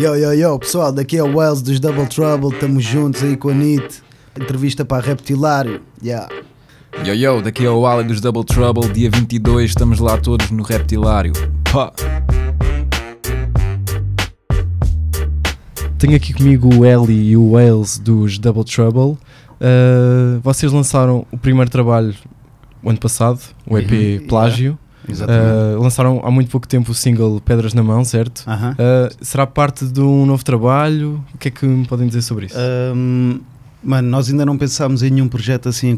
Yo, yo, yo, pessoal, daqui é o Wells dos Double Trouble, estamos juntos aí com a NIT. Entrevista para a Reptilário. Yeah. Yo yo, daqui é o Ali dos Double Trouble, dia 22, estamos lá todos no Reptilário. Pá! Tenho aqui comigo o Ellie e o Wales dos Double Trouble. Uh, vocês lançaram o primeiro trabalho o ano passado, o EP Uhum. Plágio. Uh, lançaram há muito pouco tempo o single Pedras na Mão, certo? Aham. Uh, será parte de um novo trabalho? O que é que me podem dizer sobre isso? Ahm, mano, nós ainda não pensámos em nenhum projeto assim em